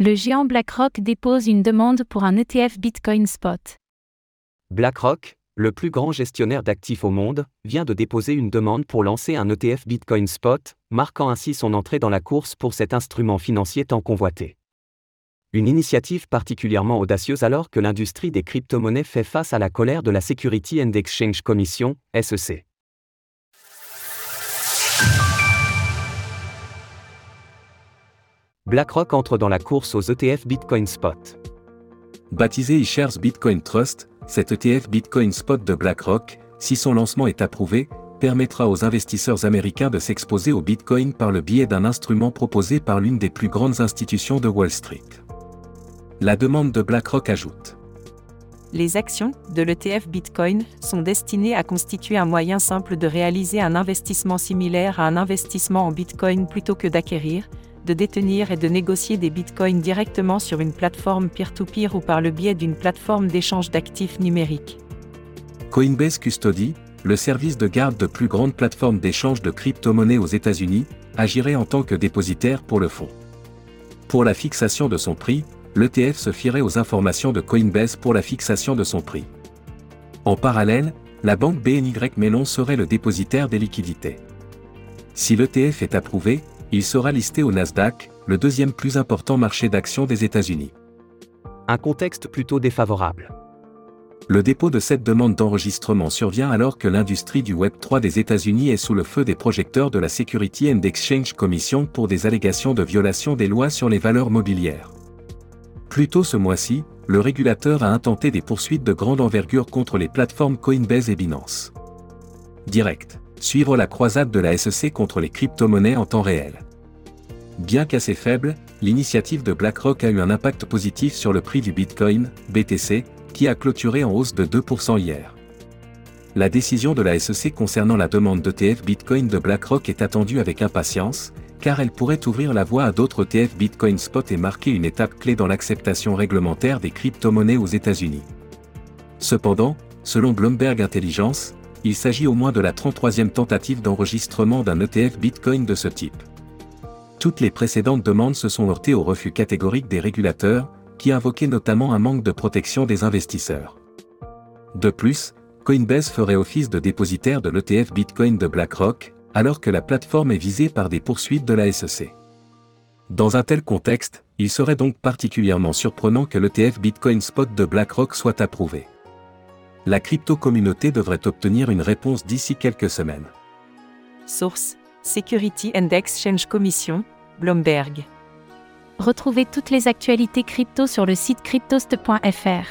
Le géant BlackRock dépose une demande pour un ETF Bitcoin Spot. BlackRock, le plus grand gestionnaire d'actifs au monde, vient de déposer une demande pour lancer un ETF Bitcoin Spot, marquant ainsi son entrée dans la course pour cet instrument financier tant convoité. Une initiative particulièrement audacieuse alors que l'industrie des crypto-monnaies fait face à la colère de la Security and Exchange Commission, SEC. BlackRock entre dans la course aux ETF Bitcoin Spot. Baptisé eShares Bitcoin Trust, cet ETF Bitcoin Spot de BlackRock, si son lancement est approuvé, permettra aux investisseurs américains de s'exposer au Bitcoin par le biais d'un instrument proposé par l'une des plus grandes institutions de Wall Street. La demande de BlackRock ajoute. Les actions de l'ETF Bitcoin sont destinées à constituer un moyen simple de réaliser un investissement similaire à un investissement en Bitcoin plutôt que d'acquérir, de détenir et de négocier des bitcoins directement sur une plateforme peer-to-peer ou par le biais d'une plateforme d'échange d'actifs numériques. Coinbase Custody, le service de garde de plus grande plateforme d'échange de crypto-monnaies aux États-Unis, agirait en tant que dépositaire pour le fonds. Pour la fixation de son prix, l'ETF se fierait aux informations de Coinbase pour la fixation de son prix. En parallèle, la banque BNY Mellon serait le dépositaire des liquidités. Si l'ETF est approuvé, il sera listé au Nasdaq, le deuxième plus important marché d'actions des États-Unis. Un contexte plutôt défavorable. Le dépôt de cette demande d'enregistrement survient alors que l'industrie du Web3 des États-Unis est sous le feu des projecteurs de la Security and Exchange Commission pour des allégations de violation des lois sur les valeurs mobilières. Plus tôt ce mois-ci, le régulateur a intenté des poursuites de grande envergure contre les plateformes Coinbase et Binance. Direct. Suivre la croisade de la SEC contre les crypto-monnaies en temps réel. Bien qu'assez faible, l'initiative de BlackRock a eu un impact positif sur le prix du Bitcoin, BTC, qui a clôturé en hausse de 2% hier. La décision de la SEC concernant la demande d'ETF Bitcoin de BlackRock est attendue avec impatience, car elle pourrait ouvrir la voie à d'autres ETF Bitcoin Spot et marquer une étape clé dans l'acceptation réglementaire des crypto-monnaies aux États-Unis. Cependant, selon Bloomberg Intelligence, il s'agit au moins de la 33e tentative d'enregistrement d'un ETF Bitcoin de ce type. Toutes les précédentes demandes se sont heurtées au refus catégorique des régulateurs, qui invoquaient notamment un manque de protection des investisseurs. De plus, Coinbase ferait office de dépositaire de l'ETF Bitcoin de BlackRock, alors que la plateforme est visée par des poursuites de la SEC. Dans un tel contexte, il serait donc particulièrement surprenant que l'ETF Bitcoin Spot de BlackRock soit approuvé. La crypto-communauté devrait obtenir une réponse d'ici quelques semaines. Source Security and Exchange Commission, Bloomberg. Retrouvez toutes les actualités crypto sur le site cryptost.fr.